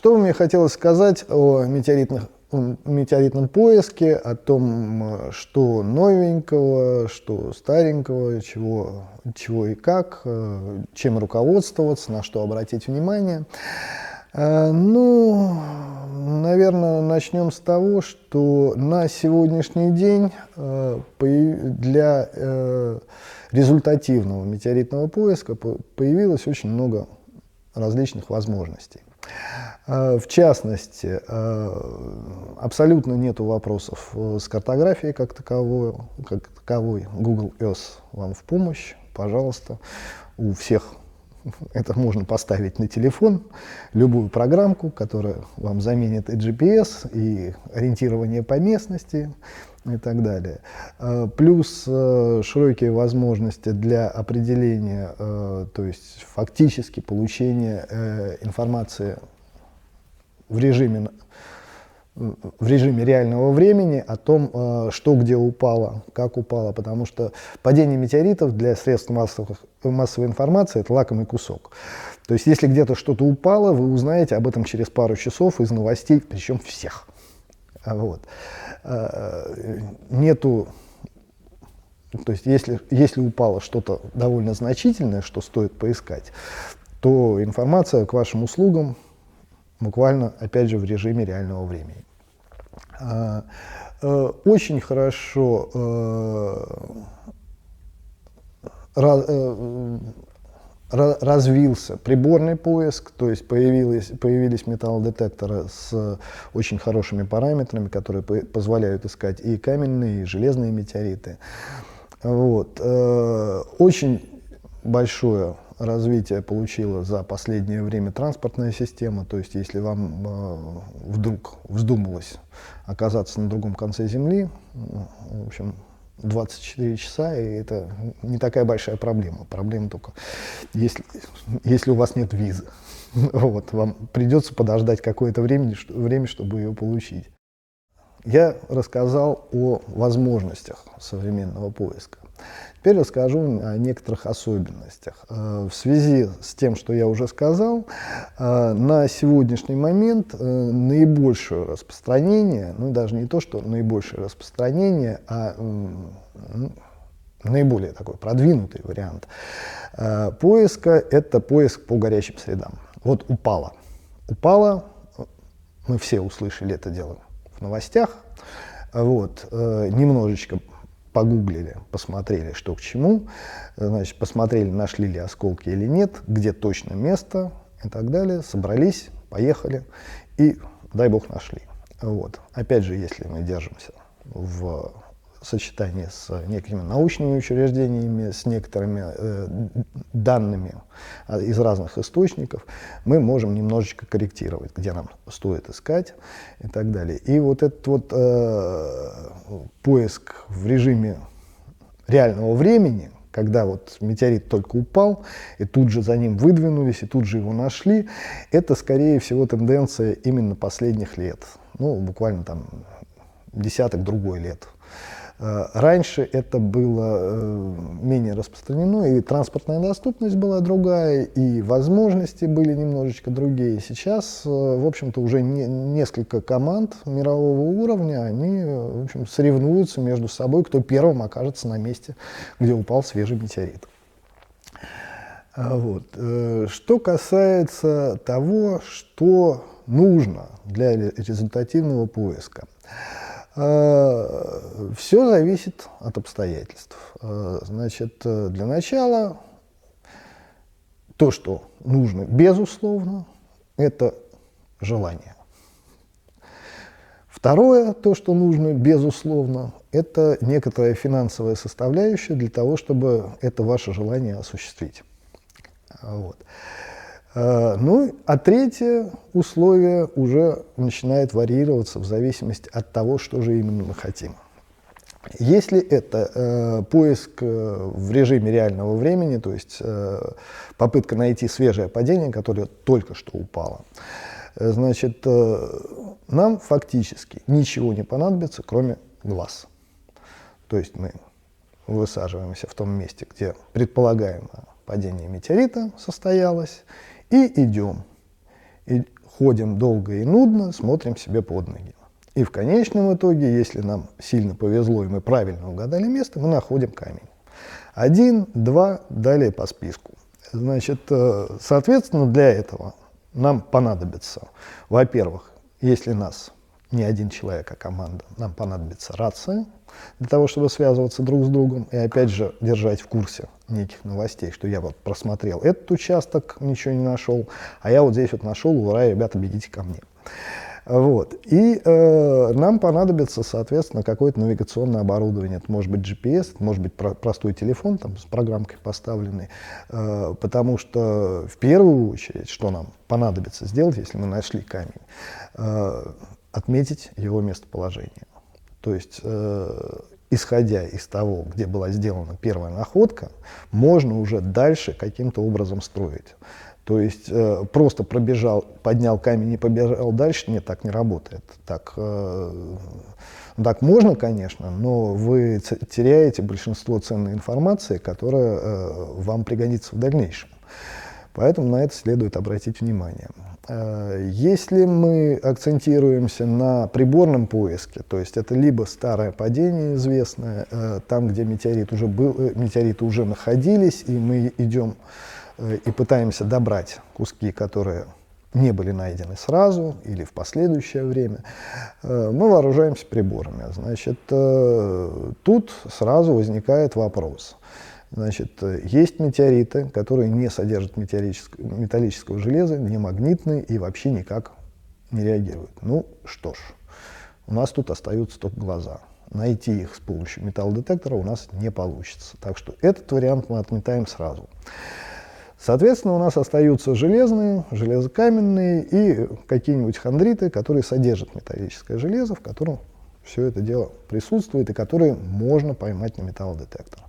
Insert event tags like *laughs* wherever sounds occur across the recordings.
Что бы мне хотелось сказать о метеоритных метеоритном поиске, о том, что новенького, что старенького, чего, чего и как, э, чем руководствоваться, на что обратить внимание. Э, ну, наверное, начнем с того, что на сегодняшний день э, для результативного метеоритного поиска появилось очень много различных возможностей. Э, в частности, э, абсолютно нет вопросов с картографией как таковой, как таковой. Google Earth вам в помощь, пожалуйста. У всех *laughs* это можно поставить на телефон, любую программку, которая вам заменит и GPS, и ориентирование по местности, и так далее. Э, плюс э, широкие возможности для определения, э, то есть фактически получения информации в режиме в режиме реального времени о том, что где упало, как упало, потому что падение метеоритов для средств массовых, массовой информации – это лакомый кусок. То есть если где-то что-то упало, вы узнаете об этом через пару часов из новостей, причем всех. Вот. Э, нету, то есть если, если упало что-то довольно значительное, что стоит поискать, то информация к вашим услугам буквально, опять же, в режиме реального времени. Э, э, очень хорошо развился приборный поиск, то есть появились, появились металлодетекторы с очень хорошими параметрами, которые позволяют искать и каменные, и железные метеориты. Вот. Э, очень большое развитие получила за последнее время транспортная система. То есть, если вам э, вдруг вздумалось оказаться на другом конце Земли, в общем, 24 часа, и это не такая большая проблема. Проблема только, если, если у вас нет визы. *laughs* Вот, вам придется подождать какое-то время, время, чтобы ее получить. Я рассказал о возможностях современного поиска. Теперь расскажу о некоторых особенностях. Э, в связи с тем, что я уже сказал, э, на сегодняшний момент э, наибольшее распространение, ну даже не то, что наибольшее распространение, а наиболее такой продвинутый вариант поиска – это поиск по горячим средам. Вот упало. Упало, мы все услышали это дело в новостях, вот, немножечко погуглили, посмотрели, что к чему, значит, посмотрели, нашли ли осколки или нет, где точно место и так далее, собрались, поехали и, дай бог, нашли. Вот. Опять же, если мы держимся в сочетании с некими научными учреждениями, с некоторыми э, данными а, из разных источников, мы можем немножечко корректировать, где нам стоит искать и так далее. И вот этот вот э, поиск в режиме реального времени, когда вот метеорит только упал, и тут же за ним выдвинулись, и тут же его нашли, это, скорее всего, тенденция именно последних лет, ну, буквально там десяток другой лет. Э, раньше это было э, менее распространено, и транспортная доступность была другая, и возможности были немножечко другие. Сейчас, э, в общем-то, уже не, несколько команд мирового уровня, они, в общем, соревнуются между собой, кто первым окажется на месте, где упал свежий метеорит. Вот. Что касается того, что нужно для результативного поиска – Все зависит от обстоятельств. Э, значит, э, для начала то, что нужно, безусловно, это желание. Второе, то, что нужно, безусловно, это некоторая финансовая составляющая для того, чтобы это ваше желание осуществить. Вот. Э, ну, а третье условие уже начинает варьироваться в зависимости от того, что же именно мы хотим. Если это э, поиск э, в режиме реального времени, то есть э, попытка найти свежее падение, которое только что упало, э, значит, э, нам фактически ничего не понадобится, кроме глаз. То есть мы высаживаемся в том месте, где предполагаемое падение метеорита состоялось, и идем. И ходим долго и нудно, смотрим себе под ноги. И в конечном итоге, если нам сильно повезло и мы правильно угадали место, мы находим камень. Один, два, далее по списку. Значит, э, соответственно, для этого нам понадобится, во-первых, если нас не один человек, а команда, нам понадобится рация для того, чтобы связываться друг с другом и опять же держать в курсе неких новостей, что я вот просмотрел этот участок, ничего не нашел, а я вот здесь вот нашел, ура, ребята, бегите ко мне. Вот. И э, нам понадобится, соответственно, какое-то навигационное оборудование. Это может быть GPS, это может быть про простой телефон там, с программкой поставленной. Э, потому что в первую очередь, что нам понадобится сделать, если мы нашли камень, э, отметить его местоположение. То есть, э, исходя из того, где была сделана первая находка, можно уже дальше каким-то образом строить. То есть э, просто пробежал, поднял камень и побежал дальше, нет, так не работает. Так, э, так можно, конечно, но вы теряете большинство ценной информации, которая э, вам пригодится в дальнейшем. Поэтому на это следует обратить внимание. Э, если мы акцентируемся на приборном поиске, то есть это либо старое падение известное, э, там, где метеорит уже был, э, метеориты уже находились, и мы идем и пытаемся добрать куски, которые не были найдены сразу или в последующее время, мы вооружаемся приборами. Значит, тут сразу возникает вопрос. Значит, есть метеориты, которые не содержат металлического железа, не магнитные и вообще никак не реагируют. Ну что ж, у нас тут остаются только глаза. Найти их с помощью металлодетектора у нас не получится. Так что этот вариант мы отметаем сразу. Соответственно, у нас остаются железные, железокаменные и какие-нибудь хондриты, которые содержат металлическое железо, в котором все это дело присутствует и которые можно поймать на металлодетектор.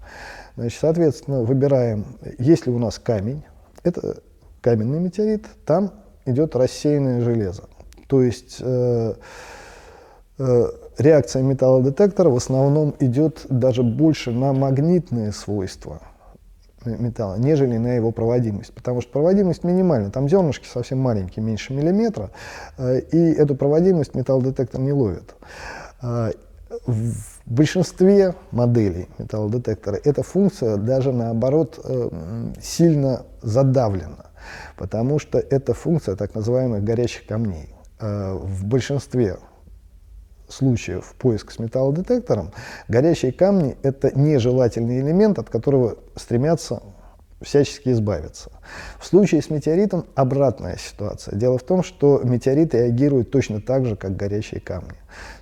Значит, соответственно, выбираем, если у нас камень, это каменный метеорит, там идет рассеянное железо. То есть э, э, реакция металлодетектора в основном идет даже больше на магнитные свойства – металла, нежели на его проводимость. Потому что проводимость минимальна, там зернышки совсем маленькие, меньше миллиметра, э, и эту проводимость металлодетектор не ловит. В большинстве моделей металлодетектора эта функция даже наоборот э, сильно задавлена, потому что это функция так называемых горячих камней. В большинстве случаев поиск с металлодетектором, горящие камни — это нежелательный элемент, от которого стремятся всячески избавиться. В случае с метеоритом обратная ситуация. Дело в том, что метеорит реагирует точно так же, как горящие камни.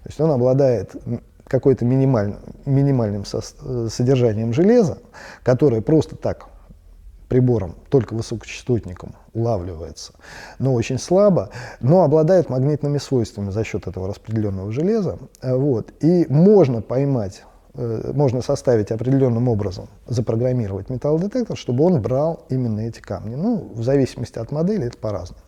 То есть он обладает какой-то минимальным, минимальным содержанием железа, которое просто так прибором, только высокочастотником, улавливается, но очень слабо, но обладает магнитными свойствами за счет этого распределенного железа. Э, вот. И можно поймать, э, можно составить определенным образом, запрограммировать металлодетектор, чтобы он брал именно эти камни. Ну, в зависимости от модели это по-разному.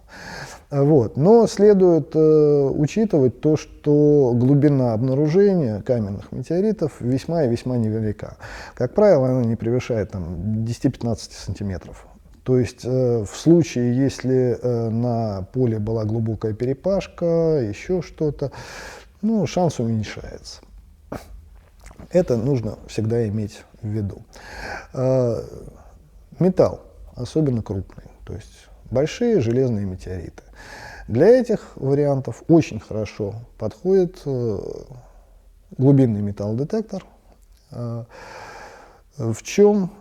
Вот. Но следует э, учитывать то, что глубина обнаружения каменных метеоритов весьма и весьма невелика. Как правило, она не превышает там, 10-15 сантиметров. То есть э, в случае, если э, на поле была глубокая перепашка, еще что-то, ну, шанс уменьшается. Это нужно всегда иметь в виду. Э, металл, особенно крупный, то есть большие железные метеориты. Для этих вариантов очень хорошо подходит э, глубинный металлодетектор. Э, в чем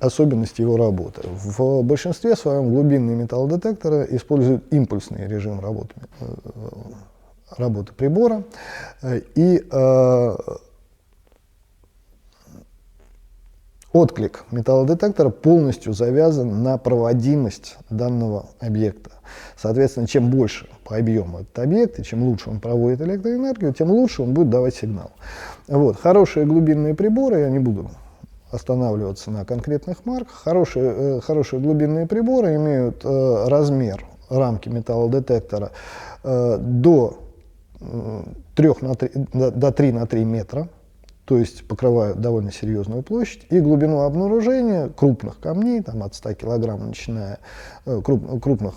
особенность его работы? В большинстве своем глубинные металлодетекторы используют импульсный режим работы, э, работы прибора. И Отклик металлодетектора полностью завязан на проводимость данного объекта. Соответственно, чем больше по объему этот объект, и чем лучше он проводит электроэнергию, тем лучше он будет давать сигнал. Вот. Хорошие глубинные приборы, я не буду останавливаться на конкретных марках, хорошие, э, хорошие глубинные приборы имеют э, размер рамки металлодетектора э, до, э, 3 на 3, до, до 3 на 3 метра, то есть покрывают довольно серьезную площадь, и глубину обнаружения крупных камней, там от 100 килограмм начиная, э, круп, крупных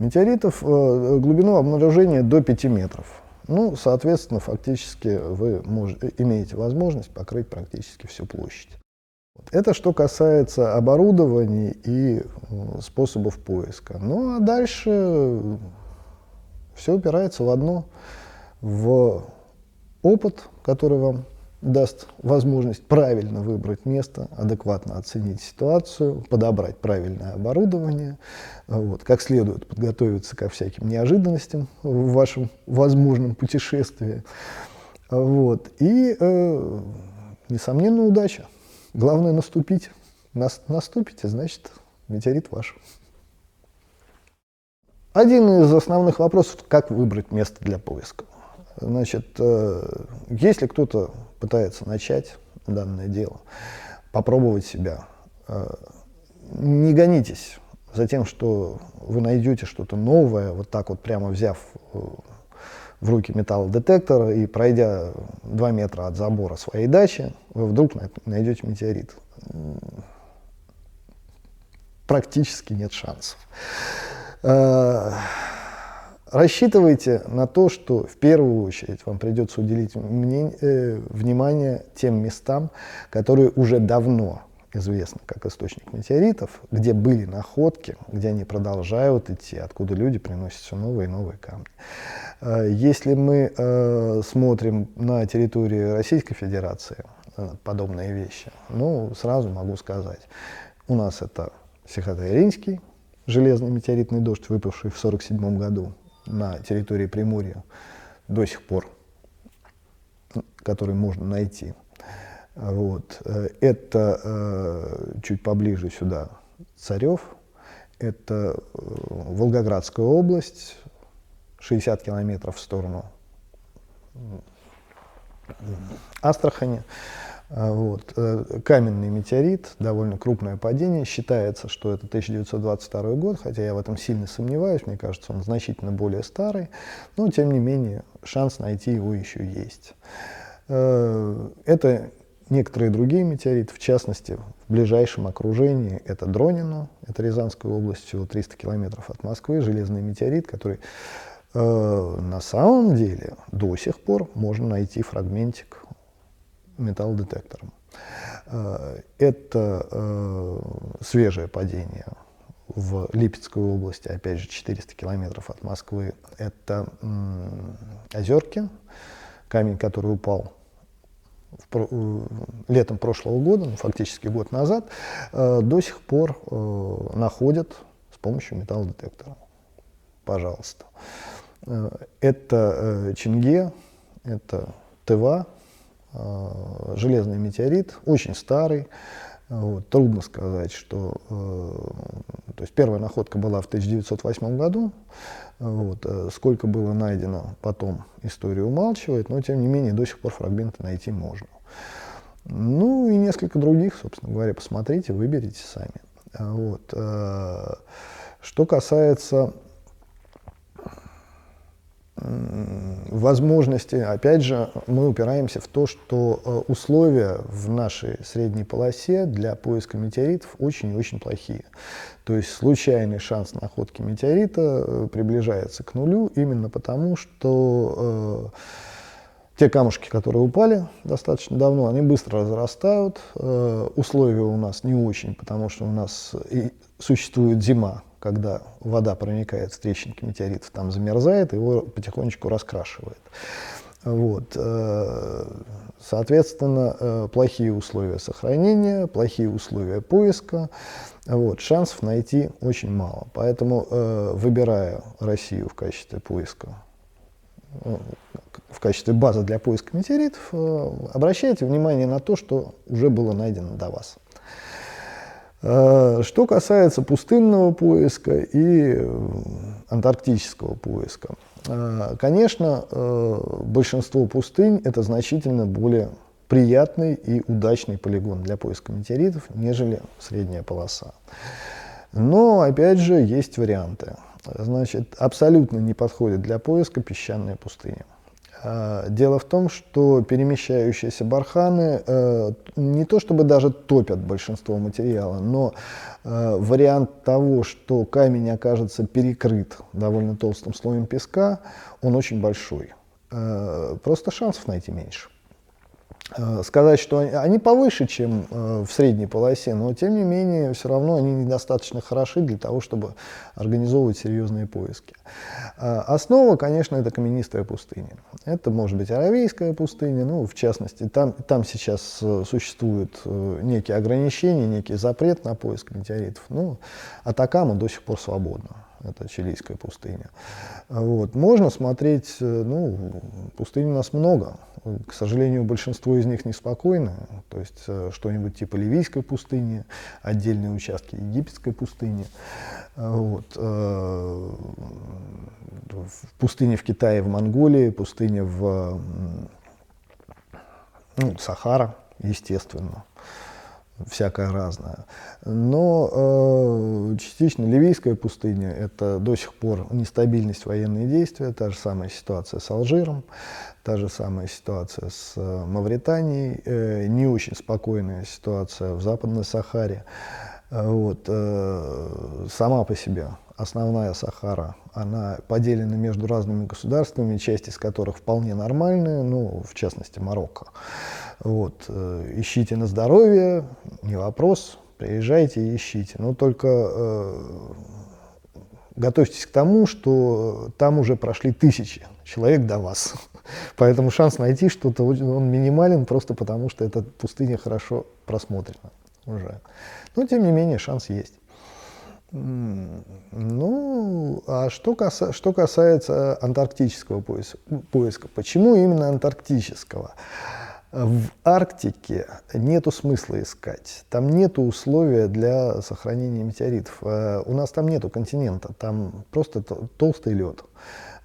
метеоритов, э, глубину обнаружения до 5 метров. Ну, соответственно, фактически вы можете, имеете возможность покрыть практически всю площадь. Это что касается оборудования и способов поиска. Ну а дальше все упирается в одно, в опыт, который вам даст возможность правильно выбрать место, адекватно оценить ситуацию, подобрать правильное оборудование, вот, как следует подготовиться ко всяким неожиданностям в вашем возможном путешествии. Вот, и, э, несомненно, удача. Главное наступить. Нас, наступите, значит, метеорит ваш. Один из основных вопросов, как выбрать место для поиска. Значит, э, если кто-то пытается начать данное дело, попробовать себя, э, не гонитесь за тем, что вы найдете что-то новое, вот так вот прямо взяв э, в руки металлодетектор и пройдя 2 метра от забора своей дачи, вы вдруг найдете метеорит. Практически нет шансов. Рассчитывайте на то, что в первую очередь вам придется уделить мнение, э, внимание тем местам, которые уже давно известны как источник метеоритов, где были находки, где они продолжают идти, откуда люди приносят все новые и новые камни. Э, если мы э, смотрим на территории Российской Федерации э, подобные вещи, ну, сразу могу сказать, у нас это Сихотэ-Иринский, железный метеоритный дождь, выпавший в 1947 году, на территории Приморья до сих пор, который можно найти. Вот. Э, это э, чуть поближе сюда Царев, это э, Волгоградская область, 60 километров в сторону Астрахани. А, вот. Э, каменный метеорит, довольно крупное падение. Считается, что это 1922 год, хотя я в этом сильно сомневаюсь. Мне кажется, он значительно более старый. Но, тем не менее, шанс найти его еще есть. Э, это некоторые другие метеориты, в частности, в ближайшем окружении это Дронино, это Рязанская область, всего 300 километров от Москвы, железный метеорит, который э, на самом деле до сих пор можно найти фрагментик металлодетектором. Э, это э, свежее падение в Липецкой области, опять же, 400 километров от Москвы. Это Озерки, камень, который упал э, летом прошлого года, ну, фактически год назад, до сих пор находят с помощью металлодетектора. Пожалуйста. Это Чинге, это Тыва, Э, железный метеорит, очень старый. Вот, трудно сказать, что... Э, то есть первая находка была в 1908 году. Вот, э, сколько было найдено потом, история умалчивает, но тем не менее до сих пор фрагменты найти можно. Ну и несколько других, собственно говоря, посмотрите, выберите сами. Вот. Что касается возможности, опять же, мы упираемся в то, что э, условия в нашей средней полосе для поиска метеоритов очень и очень плохие. То есть случайный шанс находки метеорита э, приближается к нулю именно потому, что э, те камушки, которые упали достаточно давно, они быстро разрастают. Условия у нас не очень, потому что у нас существует зима, когда вода проникает в трещинки метеоритов, там замерзает, его потихонечку раскрашивает. Вот. Э, соответственно, э, плохие условия сохранения, плохие условия поиска, вот, шансов найти очень мало. Поэтому, э, выбирая Россию в качестве поиска, в качестве базы для поиска метеоритов, обращайте внимание на то, что уже было найдено до вас. Э, что касается пустынного поиска и э, антарктического поиска, э, конечно, большинство пустынь – это значительно более приятный и удачный полигон для поиска метеоритов, нежели средняя полоса. Но, опять же, есть варианты. Значит, абсолютно не подходит для поиска песчаная пустыня. Э, дело в том, что перемещающиеся барханы э, не то чтобы даже топят большинство материала, но э, вариант того, что камень окажется перекрыт довольно толстым слоем песка, он очень большой. Просто шансов найти меньше. Э, сказать, что они повыше, чем э, в средней полосе, но тем не менее все равно они недостаточно хороши для того, чтобы организовывать серьезные поиски. Э, основа, конечно, это каменистая пустыня. Это может быть Аравийская пустыня, ну, в частности, там, там сейчас существуют некие ограничения, некий запрет на поиск метеоритов. Ну, Атакама до сих пор свободна это чилийская пустыня. Вот. Можно смотреть, ну, пустынь у нас много, к сожалению, большинство из них неспокойны, то есть э, что-нибудь типа Ливийской пустыни, отдельные участки египетской пустыни. Вот. Э, пустыни в Китае, в Монголии, пустыни в ну, Сахара, естественно всякое разное. Но э, частично Ливийская пустыня – это до сих пор нестабильность военные действия, та же самая ситуация с Алжиром, та же самая ситуация с э, Мавританией, э, не очень спокойная ситуация в Западной Сахаре. Э, вот, э, сама по себе основная Сахара, она поделена между разными государствами, часть из которых вполне нормальные, ну, в частности, Марокко. Вот, э, ищите на здоровье, не вопрос, приезжайте и ищите. Но только э, готовьтесь к тому, что там уже прошли тысячи человек до вас. *laughs* Поэтому шанс найти что-то, он минимален просто потому, что эта пустыня хорошо просмотрена уже. Но, тем не менее, шанс есть. Ну, а что, каса, что касается антарктического поиска, поиска, почему именно антарктического? В Арктике нету смысла искать. Там нету условия для сохранения метеоритов. Э, у нас там нету континента, там просто толстый лед.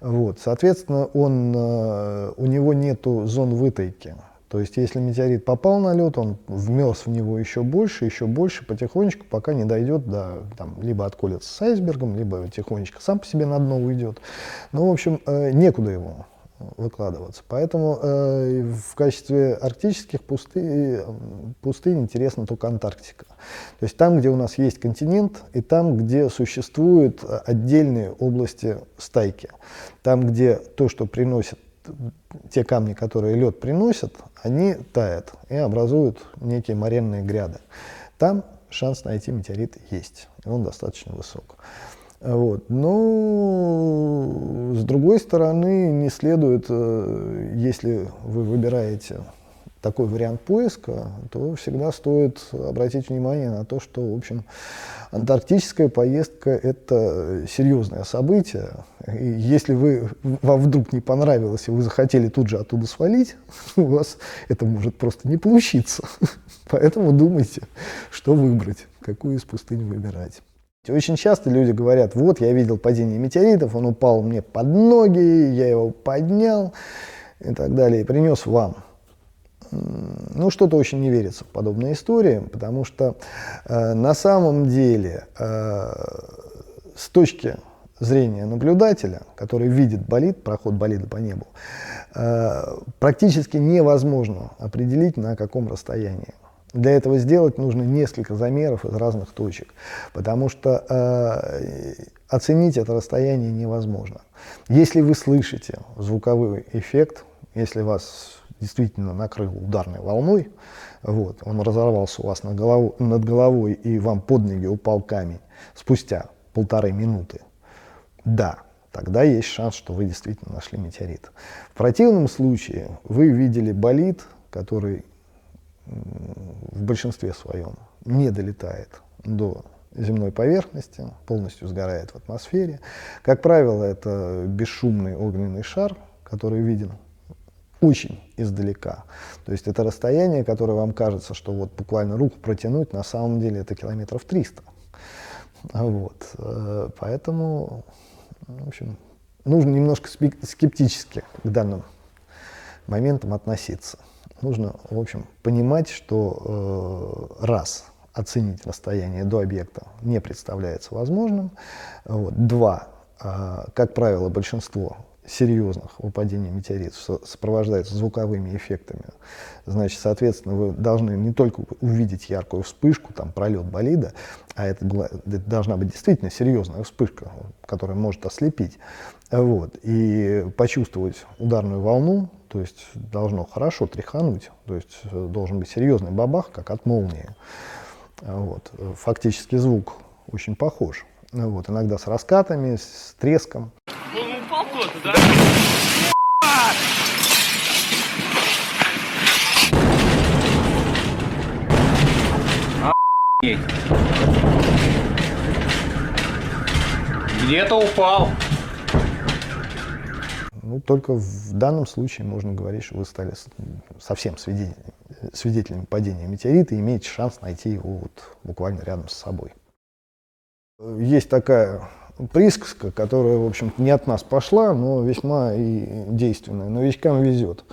Вот. Соответственно, он, э, у него нету зон вытайки. То есть, если метеорит попал на лед, он вмерз в него еще больше, еще больше, потихонечку, пока не дойдет до, там, либо отколется с айсбергом, либо тихонечко сам по себе на дно уйдет. Ну, в общем, э, некуда его выкладываться. Поэтому э, в качестве арктических пустынь, пустынь интересна только Антарктика. То есть там, где у нас есть континент, и там, где существуют отдельные области стайки. Там, где то, что приносит, те камни, которые лед приносит, они тают и образуют некие моренные гряды. Там шанс найти метеорит есть, и он достаточно высок. Вот. Но, с другой стороны, не следует, э, если вы выбираете такой вариант поиска, то всегда стоит обратить внимание на то, что, в общем, антарктическая поездка – это серьезное событие. И если вы, вам вдруг не понравилось, и вы захотели тут же оттуда свалить, *laughs* у вас это может просто не получиться. *laughs* Поэтому думайте, что выбрать, какую из пустынь выбирать. Очень часто люди говорят, вот я видел падение метеоритов, он упал мне под ноги, я его поднял и так далее, и принес вам. Ну, что-то очень не верится в подобные истории, потому что э, на самом деле э, с точки зрения наблюдателя, который видит болид, проход болида по небу, э, практически невозможно определить, на каком расстоянии. Для этого сделать нужно несколько замеров из разных точек, потому что э, оценить это расстояние невозможно. Если вы слышите звуковой эффект, если вас действительно накрыл ударной волной, вот, он разорвался у вас над головой, над головой и вам под ноги упал камень спустя полторы минуты, да, тогда есть шанс, что вы действительно нашли метеорит. В противном случае вы видели болид, который в большинстве своем не долетает до земной поверхности, полностью сгорает в атмосфере. Как правило, это бесшумный огненный шар, который виден очень издалека. То есть это расстояние, которое вам кажется, что вот буквально руку протянуть, на самом деле это километров 300. Вот. Э, поэтому, в общем, нужно немножко скептически к данным моментам относиться нужно, в общем, понимать, что э, раз оценить расстояние до объекта не представляется возможным, вот, два, э, как правило, большинство серьезных выпадений метеоритов сопровождается звуковыми эффектами, значит, соответственно, вы должны не только увидеть яркую вспышку, там, пролет болида, а это, это должна быть действительно серьезная вспышка, которая может ослепить, вот, и почувствовать ударную волну, то есть должно хорошо тряхануть, то есть э, должен быть серьезный бабах, как от молнии. Вот. Фактически звук очень похож. Вот. Иногда с раскатами, с треском. Он упал куда-то, да? Где-то упал. Ну, только в данном случае можно говорить, что вы стали совсем свидетелями, свидетелями падения метеорита и имеете шанс найти его вот буквально рядом с собой. Есть такая присказка, которая, в общем не от нас пошла, но весьма и действенная. Новичкам везет.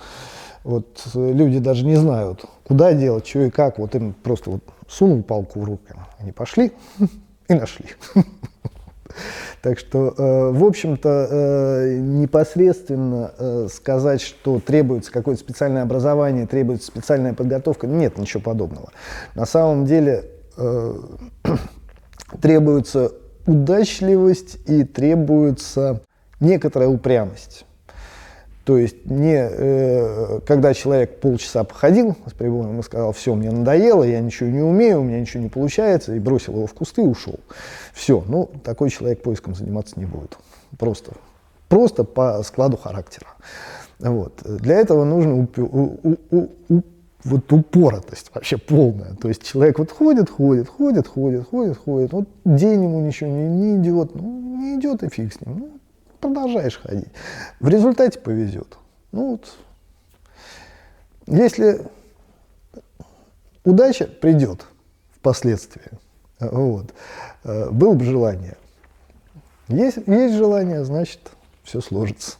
Вот люди даже не знают, куда делать, что и как. Вот им просто вот сунул палку в руки, они пошли и нашли. *laughs* Так что, э, в общем-то, э, непосредственно э, сказать, что требуется какое-то специальное образование, требуется специальная подготовка, нет ничего подобного. На самом деле *clears throat* требуется удачливость и требуется некоторая упрямость. То есть не э, когда человек полчаса походил с прибором и сказал, все, мне надоело, я ничего не умею, у меня ничего не получается, и бросил его в кусты и ушел. Все, ну такой человек поиском заниматься не будет. Просто, просто по складу характера. Вот. Для этого нужно упи- у, у, у, вот упоротость вообще полная. То есть человек вот ходит, ходит, ходит, ходит, ходит, ходит. Вот день ему ничего не, не идет. Ну, не идет и фиг с ним. Ну, продолжаешь ходить. В результате повезет. Ну вот. Если удача придет впоследствии, вот, было бы желание. Есть, есть желание, значит, все сложится.